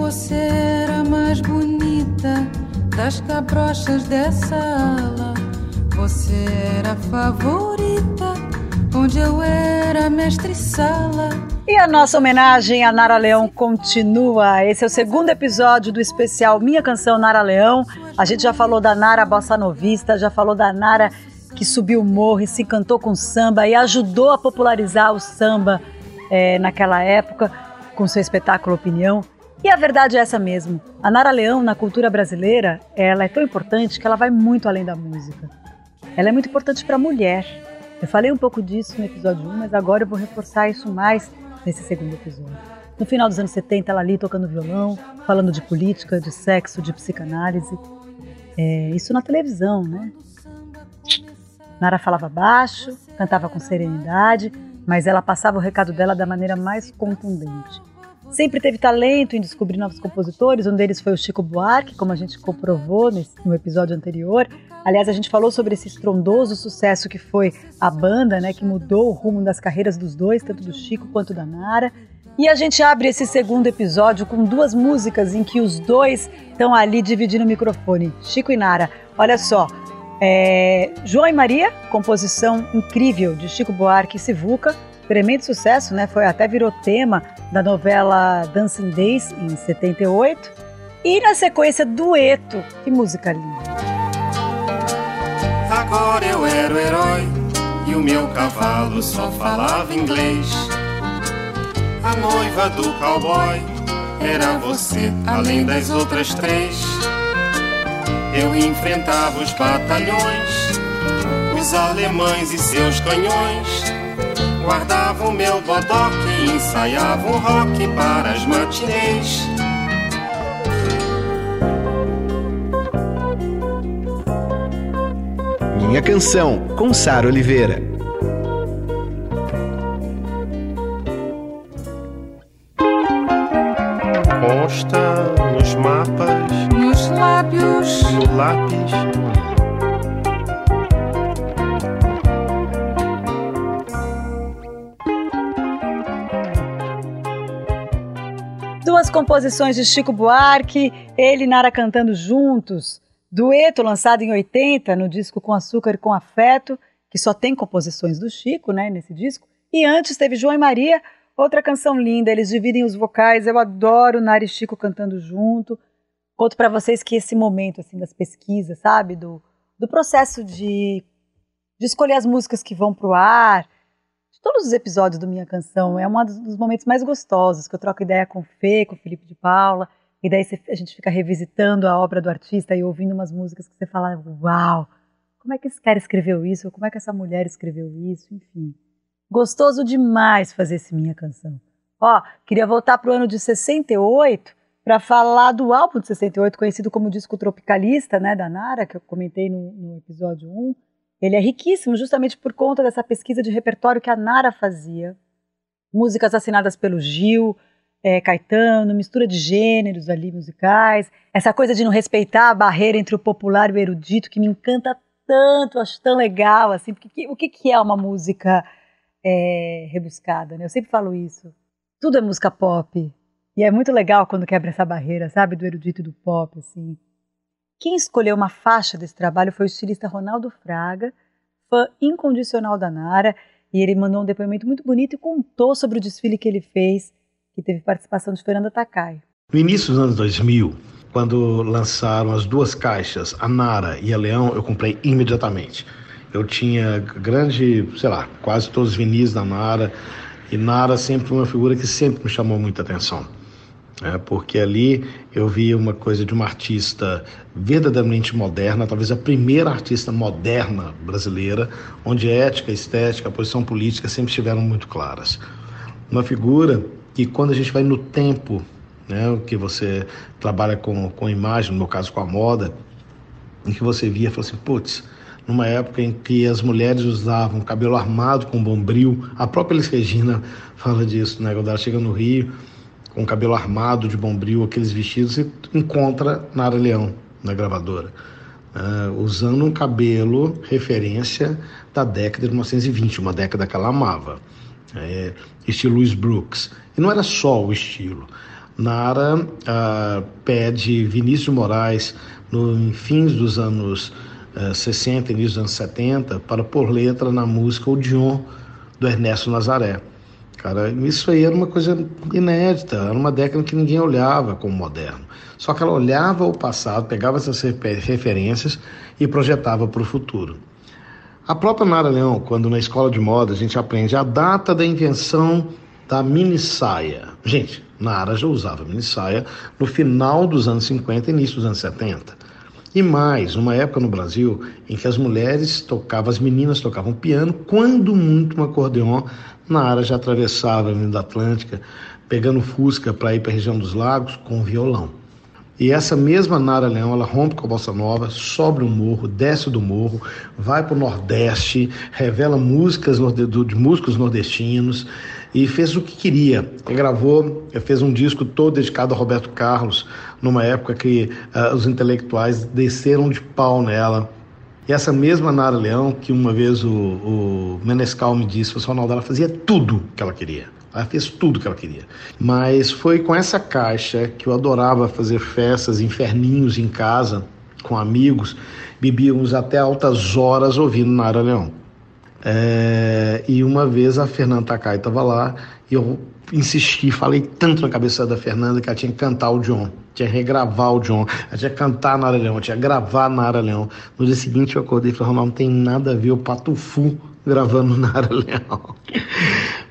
Você era mais bonita das cabrochas dessa ala. Você era a favorita, onde eu era mestre sala. E a nossa homenagem a Nara Leão continua. Esse é o segundo episódio do especial Minha Canção Nara Leão. A gente já falou da Nara Bossa Novista, já falou da Nara que subiu o morro e se encantou com samba e ajudou a popularizar o samba é, naquela época com seu espetáculo Opinião. E a verdade é essa mesmo. A Nara Leão, na cultura brasileira, ela é tão importante que ela vai muito além da música. Ela é muito importante para a mulher. Eu falei um pouco disso no episódio 1, mas agora eu vou reforçar isso mais nesse segundo episódio. No final dos anos 70, ela ali tocando violão, falando de política, de sexo, de psicanálise. É, isso na televisão, né? Nara falava baixo, cantava com serenidade, mas ela passava o recado dela da maneira mais contundente. Sempre teve talento em descobrir novos compositores, um deles foi o Chico Buarque, como a gente comprovou nesse, no episódio anterior. Aliás, a gente falou sobre esse estrondoso sucesso que foi a banda, né, que mudou o rumo das carreiras dos dois, tanto do Chico quanto da Nara. E a gente abre esse segundo episódio com duas músicas em que os dois estão ali dividindo o microfone, Chico e Nara. Olha só, é, João e Maria, composição incrível de Chico Buarque e Sivuca, tremendo sucesso, né? Foi até virou tema da novela Dancing Days em 78. E na sequência dueto, que música linda. Agora eu era o herói e o meu cavalo só falava inglês. A noiva do cowboy era você, além das outras três. Eu enfrentava os batalhões, os alemães e seus canhões Guardava o meu bodoque ensaiava o rock para as matinês. Minha canção, com Sara Oliveira. Composições de Chico Buarque, ele e Nara cantando juntos. Dueto lançado em 80 no disco Com Açúcar e Com Afeto, que só tem composições do Chico, né, nesse disco. E antes teve João e Maria, outra canção linda, eles dividem os vocais. Eu adoro Nara e Chico cantando junto. Conto para vocês que esse momento assim das pesquisas, sabe, do, do processo de, de escolher as músicas que vão pro ar, todos os episódios do Minha Canção. É um dos momentos mais gostosos, que eu troco ideia com o Fê, com o Felipe de Paula, e daí a gente fica revisitando a obra do artista e ouvindo umas músicas que você fala, uau, como é que esse cara escreveu isso? Como é que essa mulher escreveu isso? Enfim, gostoso demais fazer esse Minha Canção. Ó, queria voltar pro ano de 68 para falar do álbum de 68, conhecido como disco tropicalista, né, da Nara, que eu comentei no, no episódio 1, ele é riquíssimo justamente por conta dessa pesquisa de repertório que a Nara fazia. Músicas assinadas pelo Gil, é, Caetano, mistura de gêneros ali musicais, essa coisa de não respeitar a barreira entre o popular e o erudito, que me encanta tanto, acho tão legal, assim, porque o que, que é uma música é, rebuscada, né? Eu sempre falo isso. Tudo é música pop. E é muito legal quando quebra essa barreira, sabe, do erudito e do pop, assim. Quem escolheu uma faixa desse trabalho foi o estilista Ronaldo Fraga, fã incondicional da Nara, e ele mandou um depoimento muito bonito e contou sobre o desfile que ele fez, que teve participação de Fernanda Takai. No início dos anos 2000, quando lançaram as duas caixas, a Nara e a Leão, eu comprei imediatamente. Eu tinha grande, sei lá, quase todos os vinis da Nara, e Nara sempre foi uma figura que sempre me chamou muita atenção é, porque ali eu vi uma coisa de uma artista verdadeiramente moderna, talvez a primeira artista moderna brasileira, onde ética, estética, posição política sempre estiveram muito claras. Uma figura que, quando a gente vai no tempo, né? Que você trabalha com, com imagem, no meu caso com a moda, em que você via e falou assim, putz, numa época em que as mulheres usavam cabelo armado com bombril, a própria Elis Regina fala disso, né? Quando ela chega no Rio, com cabelo armado de bombril, aqueles vestidos, e encontra Nara Leão, na gravadora. Uh, usando um cabelo referência da década de 1920, uma década que ela amava, é, estilo Louis Brooks. E não era só o estilo. Nara uh, pede Vinícius Moraes, no fins dos anos uh, 60, início dos anos 70, para pôr letra na música O Dion, do Ernesto Nazaré. Cara, isso aí era uma coisa inédita, era uma década que ninguém olhava como moderno. Só que ela olhava o passado, pegava essas referências e projetava para o futuro. A própria Nara Leão, quando na escola de moda a gente aprende a data da invenção da mini saia. Gente, Nara já usava mini saia no final dos anos 50 e início dos anos 70. E mais, uma época no Brasil em que as mulheres tocavam, as meninas tocavam piano, quando muito um acordeon, Nara já atravessava a Avenida Atlântica, pegando Fusca para ir para a região dos lagos com violão. E essa mesma Nara Leão, ela rompe com a bossa nova, sobe o morro, desce do morro, vai para o Nordeste, revela músicas de músicos nordestinos e fez o que queria. Ele gravou, fez um disco todo dedicado a Roberto Carlos, numa época que uh, os intelectuais desceram de pau nela. E essa mesma Nara Leão, que uma vez o, o Menescal me disse, o Ronaldo, ela fazia tudo que ela queria. Ela fez tudo que ela queria. Mas foi com essa caixa que eu adorava fazer festas, inferninhos em casa, com amigos. Bebíamos até altas horas ouvindo Nara Leão. É, e uma vez a Fernanda Takai estava lá e eu insisti, falei tanto na cabeça da Fernanda que ela tinha que cantar o John, tinha que regravar o John, ela tinha que cantar Nara Leão, tinha que gravar Nara Leão. No dia seguinte eu acordei e falei, não tem nada a ver o Patufu gravando Nara Leão.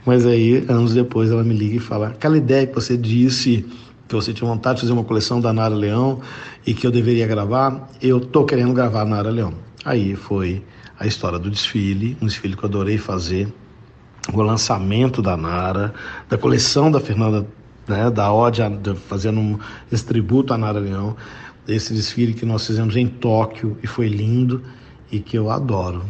Mas aí, anos depois, ela me liga e fala, aquela ideia que você disse que você tinha vontade de fazer uma coleção da Nara Leão e que eu deveria gravar, eu tô querendo gravar Nara Leão. Aí foi a história do desfile, um desfile que eu adorei fazer, o lançamento da Nara, da coleção da Fernanda, né, da Ode, fazendo um, esse tributo à Nara Leão, esse desfile que nós fizemos em Tóquio e foi lindo e que eu adoro,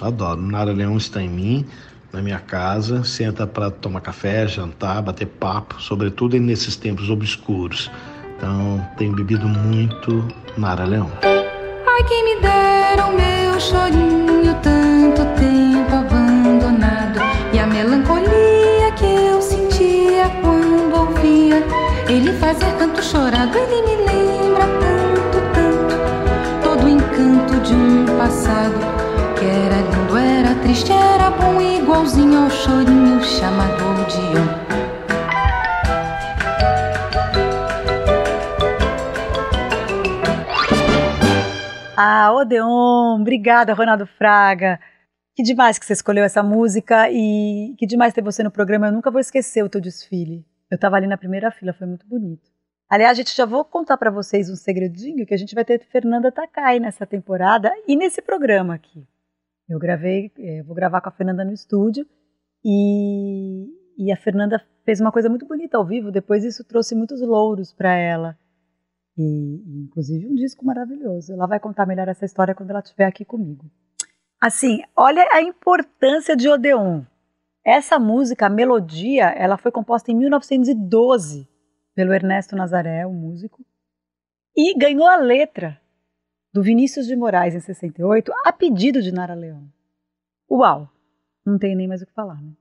adoro. Nara Leão está em mim, na minha casa, senta para tomar café, jantar, bater papo, sobretudo nesses tempos obscuros. Então, tenho bebido muito Nara Leão. Ai, quem me dera o meu chorinho, tanto ao chorinho chamado Odeon. Ah, Odeon, obrigada, Ronaldo Fraga. Que demais que você escolheu essa música e que demais ter você no programa. Eu nunca vou esquecer o teu desfile. Eu estava ali na primeira fila, foi muito bonito. Aliás, gente, já vou contar para vocês um segredinho que a gente vai ter Fernanda Takai nessa temporada e nesse programa aqui. Eu gravei, eu vou gravar com a Fernanda no estúdio e, e a Fernanda fez uma coisa muito bonita ao vivo. Depois isso trouxe muitos louros para ela. E, inclusive, um disco maravilhoso. Ela vai contar melhor essa história quando ela estiver aqui comigo. Assim, olha a importância de Odeon. Essa música, a melodia, ela foi composta em 1912 pelo Ernesto Nazaré, o músico, e ganhou a letra do Vinícius de Moraes em 68, a pedido de Nara Leão. Uau! Não tem nem mais o que falar, né?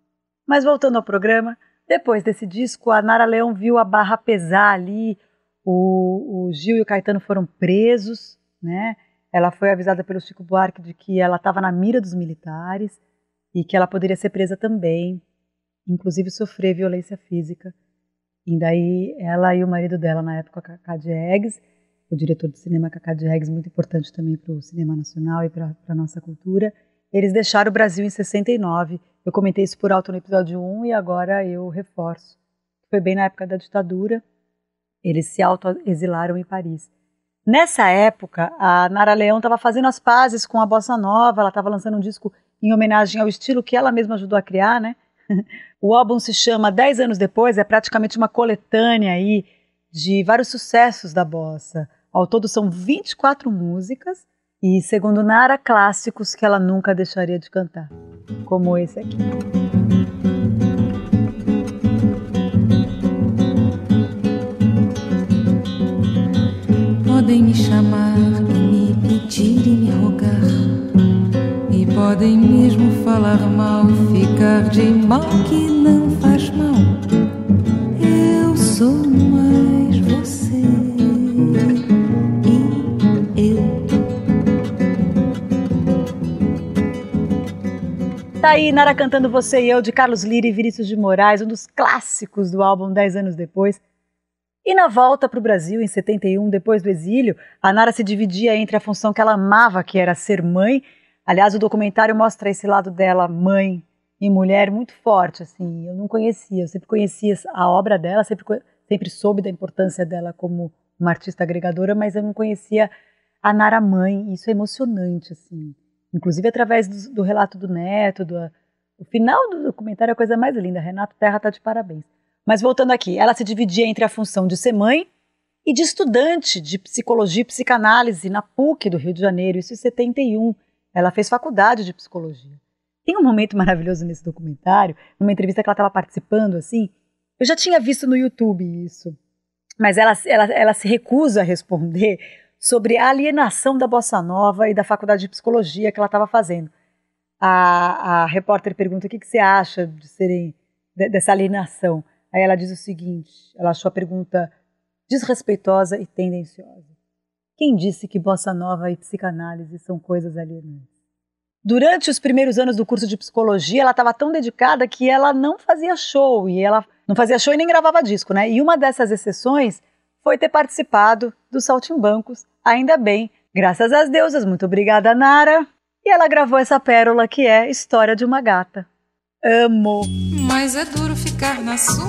Mas voltando ao programa, depois desse disco, a Nara Leão viu a barra pesar ali, o, o Gil e o Caetano foram presos, né? Ela foi avisada pelo Chico Buarque de que ela estava na mira dos militares e que ela poderia ser presa também, inclusive sofrer violência física. E daí ela e o marido dela, na época, Cacá Eggs, o diretor de cinema Cacá Eggs, muito importante também para o cinema nacional e para a nossa cultura, eles deixaram o Brasil em 69. Eu comentei isso por alto no episódio 1 e agora eu reforço. Foi bem na época da ditadura, eles se auto-exilaram em Paris. Nessa época, a Nara Leão estava fazendo as pazes com a bossa nova, ela estava lançando um disco em homenagem ao estilo que ela mesma ajudou a criar, né? O álbum se chama Dez Anos Depois, é praticamente uma coletânea aí de vários sucessos da bossa. Ao todo são 24 músicas e, segundo Nara, clássicos que ela nunca deixaria de cantar, como esse aqui. Podem me chamar e me pedir e me rogar. E podem mesmo falar mal, ficar de mal que não faz mal. Tá aí, Nara cantando Você e Eu, de Carlos Lira e Vinícius de Moraes, um dos clássicos do álbum Dez Anos Depois. E na volta para o Brasil, em 71, depois do exílio, a Nara se dividia entre a função que ela amava, que era ser mãe. Aliás, o documentário mostra esse lado dela, mãe e mulher, muito forte. Assim, eu não conhecia, eu sempre conhecia a obra dela, sempre, sempre soube da importância dela como uma artista agregadora, mas eu não conhecia a Nara mãe. Isso é emocionante, assim. Inclusive através do, do relato do neto, do, o final do documentário é a coisa mais linda. Renato Terra está de parabéns. Mas voltando aqui, ela se dividia entre a função de ser mãe e de estudante de psicologia e psicanálise na PUC do Rio de Janeiro, isso em 71. Ela fez faculdade de psicologia. Tem um momento maravilhoso nesse documentário, numa entrevista que ela estava participando, assim. Eu já tinha visto no YouTube isso, mas ela, ela, ela se recusa a responder sobre a alienação da bossa nova e da faculdade de psicologia que ela estava fazendo. A, a repórter pergunta o que, que você acha de serem de, dessa alienação. Aí ela diz o seguinte: ela achou a pergunta desrespeitosa e tendenciosa. Quem disse que bossa nova e psicanálise são coisas alienantes? Durante os primeiros anos do curso de psicologia, ela estava tão dedicada que ela não fazia show e ela não fazia show e nem gravava disco, né? E uma dessas exceções foi ter participado dos Saltimbancos, ainda bem, graças às deusas. Muito obrigada, Nara. E ela gravou essa pérola que é História de uma Gata. Amo! Mas é duro ficar na sua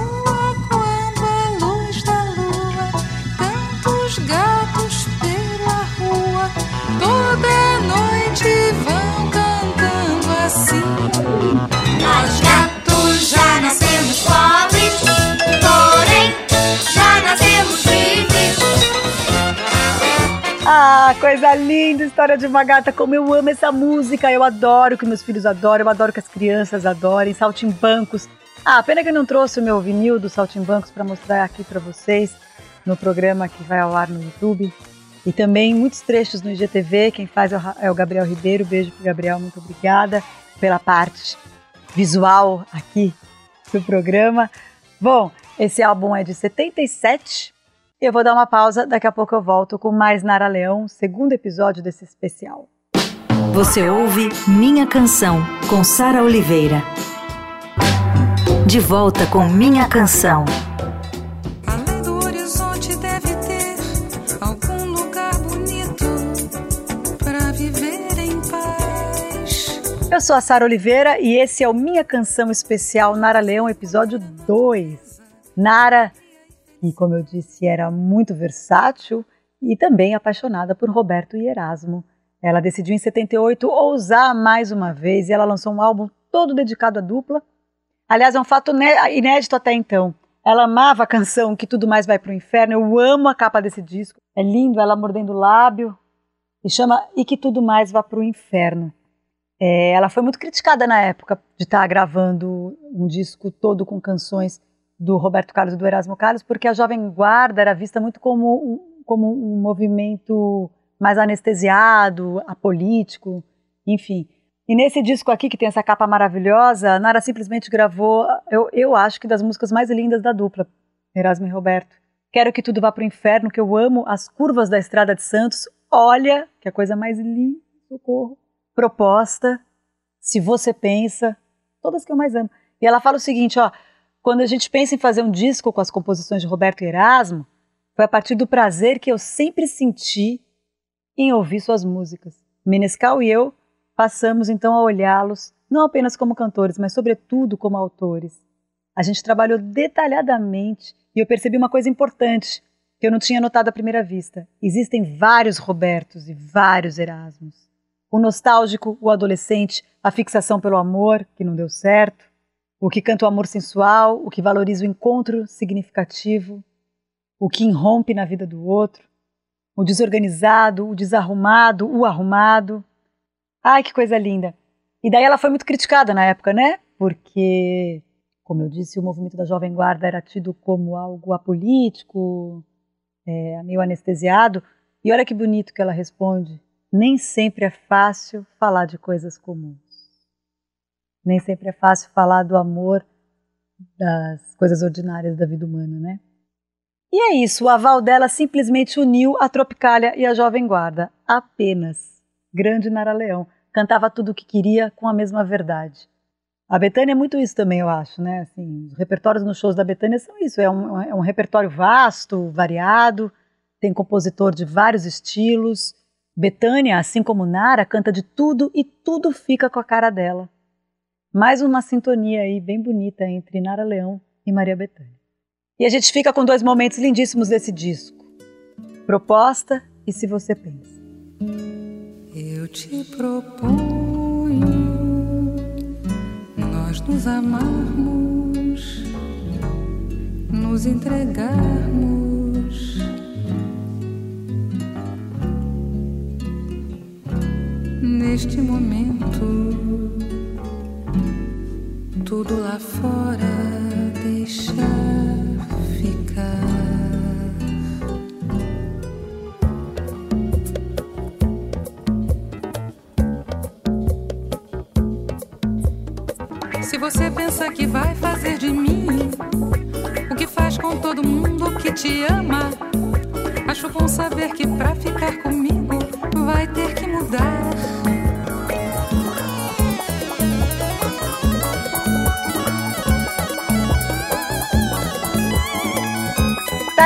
quando a luz da lua, tantos gatos pela rua, toda noite vão cantando assim. Nós gatos já nascemos pobres, Coisa linda, história de uma gata, como eu amo essa música, eu adoro que meus filhos adoram, eu adoro que as crianças adorem, saltimbancos. Ah, pena que eu não trouxe o meu vinil dos saltimbancos para mostrar aqui para vocês no programa que vai ao ar no YouTube. E também muitos trechos no IGTV, quem faz é é o Gabriel Ribeiro, beijo pro Gabriel, muito obrigada pela parte visual aqui do programa. Bom, esse álbum é de 77, eu vou dar uma pausa, daqui a pouco eu volto com mais Nara Leão, segundo episódio desse especial. Você ouve Minha Canção, com Sara Oliveira. De volta com Minha Canção. Além do horizonte deve ter algum lugar bonito para viver em paz. Eu sou a Sara Oliveira e esse é o Minha Canção Especial Nara Leão, episódio 2. Nara, que como eu disse, era muito versátil e também apaixonada por Roberto e Erasmo. Ela decidiu em 78 ousar mais uma vez e ela lançou um álbum todo dedicado à dupla. Aliás, é um fato né, inédito até então. Ela amava a canção Que Tudo Mais Vai Pro Inferno. Eu amo a capa desse disco. É lindo, ela mordendo o lábio. E chama E Que Tudo Mais Vá Pro Inferno. É, ela foi muito criticada na época de estar gravando um disco todo com canções do Roberto Carlos e do Erasmo Carlos, porque a Jovem Guarda era vista muito como um, como um movimento mais anestesiado, apolítico, enfim. E nesse disco aqui, que tem essa capa maravilhosa, Nara simplesmente gravou, eu, eu acho que das músicas mais lindas da dupla, Erasmo e Roberto. Quero que tudo vá pro inferno, que eu amo as curvas da Estrada de Santos. Olha, que a coisa mais linda, socorro. Proposta, se você pensa, todas que eu mais amo. E ela fala o seguinte, ó, quando a gente pensa em fazer um disco com as composições de Roberto Erasmo, foi a partir do prazer que eu sempre senti em ouvir suas músicas. Menescal e eu passamos então a olhá-los não apenas como cantores, mas sobretudo como autores. A gente trabalhou detalhadamente e eu percebi uma coisa importante que eu não tinha notado à primeira vista. Existem vários Robertos e vários Erasmos. O nostálgico, o adolescente, a fixação pelo amor, que não deu certo, o que canta o amor sensual, o que valoriza o encontro significativo, o que irrompe na vida do outro, o desorganizado, o desarrumado, o arrumado. Ai, que coisa linda! E daí ela foi muito criticada na época, né? Porque, como eu disse, o movimento da Jovem Guarda era tido como algo apolítico, é, meio anestesiado. E olha que bonito que ela responde: nem sempre é fácil falar de coisas comuns. Nem sempre é fácil falar do amor das coisas ordinárias da vida humana, né? E é isso, o aval dela simplesmente uniu a Tropicália e a Jovem Guarda. Apenas. Grande Nara Leão. Cantava tudo o que queria com a mesma verdade. A Betânia é muito isso também, eu acho, né? Assim, os repertórios nos shows da Betânia são isso. É um, é um repertório vasto, variado, tem compositor de vários estilos. Betânia, assim como Nara, canta de tudo e tudo fica com a cara dela. Mais uma sintonia aí bem bonita entre Nara Leão e Maria Bethânia. E a gente fica com dois momentos lindíssimos desse disco: Proposta e Se Você Pensa. Eu te proponho nós nos amarmos, nos entregarmos. Neste momento, tudo lá fora deixar ficar. Se você pensa que vai fazer de mim o que faz com todo mundo que te ama, acho bom saber que pra ficar comigo vai ter que mudar.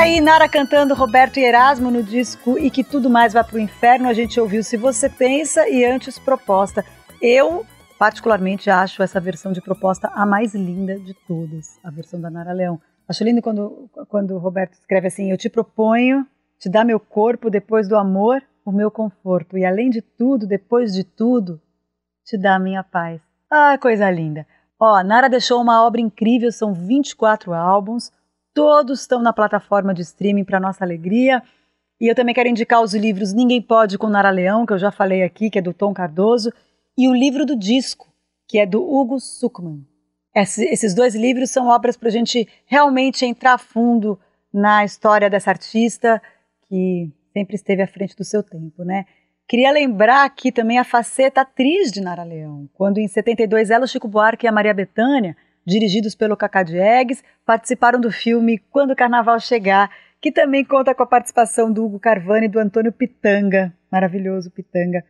Aí Nara cantando Roberto e Erasmo no disco E Que Tudo Mais Vai Pro Inferno. A gente ouviu Se Você Pensa e Antes Proposta. Eu, particularmente, acho essa versão de proposta a mais linda de todas, a versão da Nara Leão. Acho lindo quando, quando o Roberto escreve assim: Eu te proponho te dar meu corpo depois do amor, o meu conforto. E além de tudo, depois de tudo, te dar a minha paz. Ah, coisa linda. Ó, Nara deixou uma obra incrível, são 24 álbuns, todos estão na plataforma de streaming para nossa alegria. E eu também quero indicar os livros Ninguém Pode com Nara Leão, que eu já falei aqui, que é do Tom Cardoso, e o livro do disco, que é do Hugo Suckman. Esse- esses dois livros são obras para a gente realmente entrar fundo na história dessa artista que sempre esteve à frente do seu tempo, né? Queria lembrar aqui também a faceta atriz de Nara Leão, quando em 72 ela, o Chico Buarque e a Maria Bethânia, dirigidos pelo Cacá Diegues, participaram do filme Quando o Carnaval Chegar, que também conta com a participação do Hugo Carvani e do Antônio Pitanga, maravilhoso Pitanga.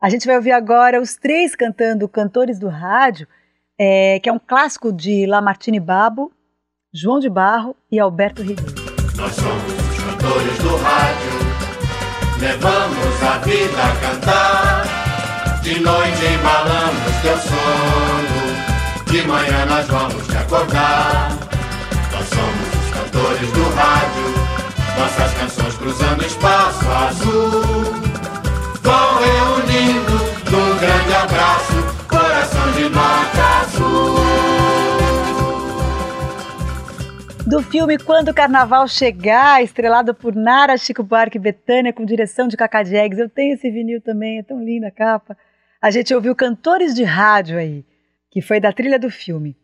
A gente vai ouvir agora os três cantando Cantores do Rádio, é, que é um clássico de Lamartine Babo, João de Barro e Alberto Ribeiro. Nós somos os cantores do rádio, levamos a vida a cantar. De noite embalamos teu sono, de manhã nós vamos te acordar. Nós somos os cantores do rádio, nossas canções cruzando espaço azul. Vão reunindo num grande abraço, coração de nota azul. Do filme Quando o Carnaval Chegar, estrelado por Nara, Chico Buarque e Betânia, com direção de Cacá Diegues. Eu tenho esse vinil também, é tão linda a capa. A gente ouviu Cantores de Rádio aí, que foi da trilha do filme.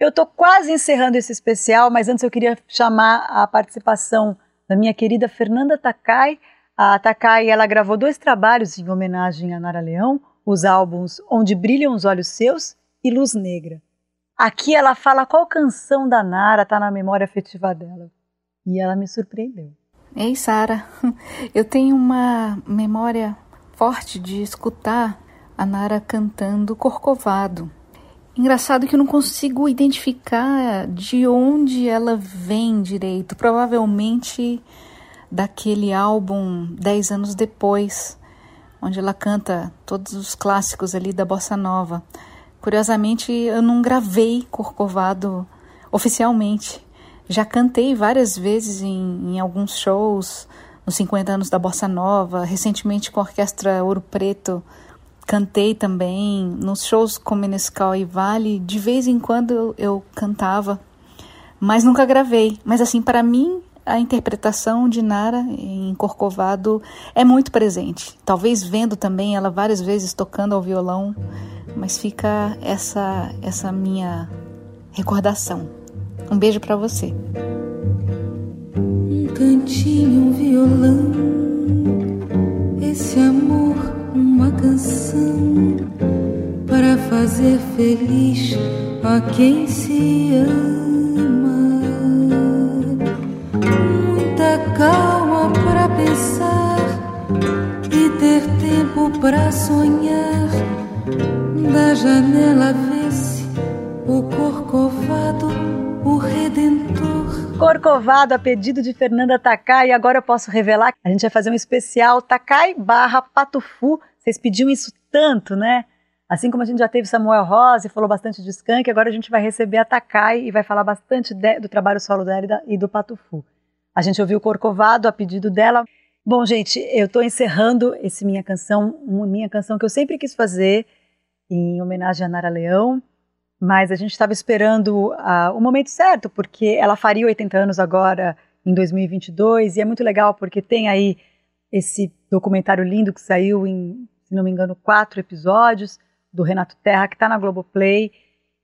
Eu tô quase encerrando esse especial, mas antes eu queria chamar a participação da minha querida Fernanda Takai. A Takai, ela gravou dois trabalhos em homenagem a Nara Leão, os álbuns Onde Brilham os Olhos Seus e Luz Negra. Aqui ela fala qual canção da Nara tá na memória afetiva dela. E ela me surpreendeu. Ei, Sara, eu tenho uma memória forte de escutar a Nara cantando Corcovado. Engraçado que eu não consigo identificar de onde ela vem direito. Provavelmente daquele álbum Dez anos depois, onde ela canta todos os clássicos ali da bossa nova. Curiosamente, eu não gravei Corcovado oficialmente. Já cantei várias vezes em, em alguns shows, nos 50 anos da Bossa Nova, recentemente com a Orquestra Ouro Preto, cantei também, nos shows com Menescal e Vale, de vez em quando eu, eu cantava, mas nunca gravei. Mas assim, para mim, a interpretação de Nara em Corcovado é muito presente. Talvez vendo também ela várias vezes tocando ao violão, mas fica essa essa minha recordação. Um beijo para você. Um cantinho, um violão, esse amor, uma canção para fazer feliz a quem se ama. Muita calma para pensar e ter tempo para sonhar. Da janela vê-se o corcovado, o redentor. Corcovado a pedido de Fernanda Takai. Agora eu posso revelar que a gente vai fazer um especial Takai barra Patufu. Vocês pediam isso tanto, né? Assim como a gente já teve Samuel Rosa e falou bastante de Skank, agora a gente vai receber a Takai e vai falar bastante de, do trabalho solo dela e, do Patufu. A gente ouviu Corcovado a pedido dela. Bom, gente, eu estou encerrando esse minha canção, minha canção que eu sempre quis fazer em homenagem a Nara Leão, mas a gente estava esperando uh, o momento certo, porque ela faria 80 anos agora em 2022 e é muito legal porque tem aí esse documentário lindo que saiu em, se não me engano, quatro episódios do Renato Terra, que está na Globoplay.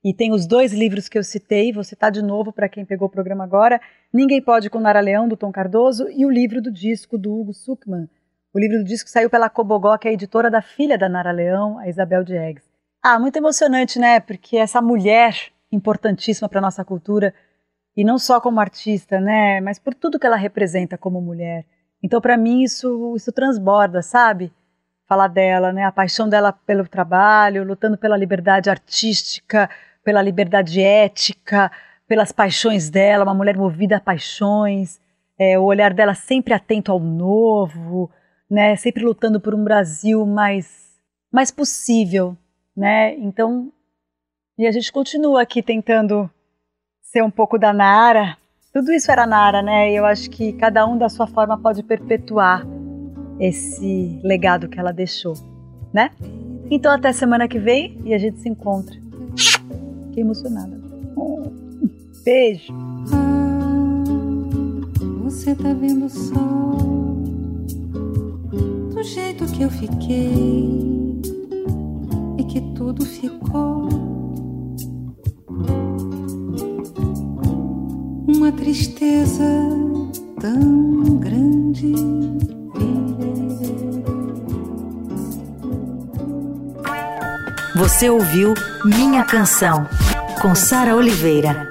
E tem os dois livros que eu citei, vou citar de novo para quem pegou o programa agora: Ninguém Pode com Nara Leão, do Tom Cardoso, e o livro do disco do Hugo Suckman. O livro do disco saiu pela Cobogó, que é a editora da filha da Nara Leão, a Isabel Diegues. Ah, muito emocionante, né? Porque essa mulher importantíssima para nossa cultura, e não só como artista, né? Mas por tudo que ela representa como mulher. Então, para mim, isso, isso transborda, sabe? falar dela, né? A paixão dela pelo trabalho, lutando pela liberdade artística, pela liberdade ética, pelas paixões dela, uma mulher movida a paixões, é, o olhar dela sempre atento ao novo, né? Sempre lutando por um Brasil mais mais possível, né? Então, e a gente continua aqui tentando ser um pouco da Nara. Tudo isso era Nara, né? E eu acho que cada um da sua forma pode perpetuar esse legado que ela deixou, né? Então até semana que vem e a gente se encontra. Fiquei emocionada. beijo. Ah, você tá vendo do jeito que eu fiquei que tudo ficou uma tristeza tão grande Você ouviu Minha Canção, com Sara Oliveira.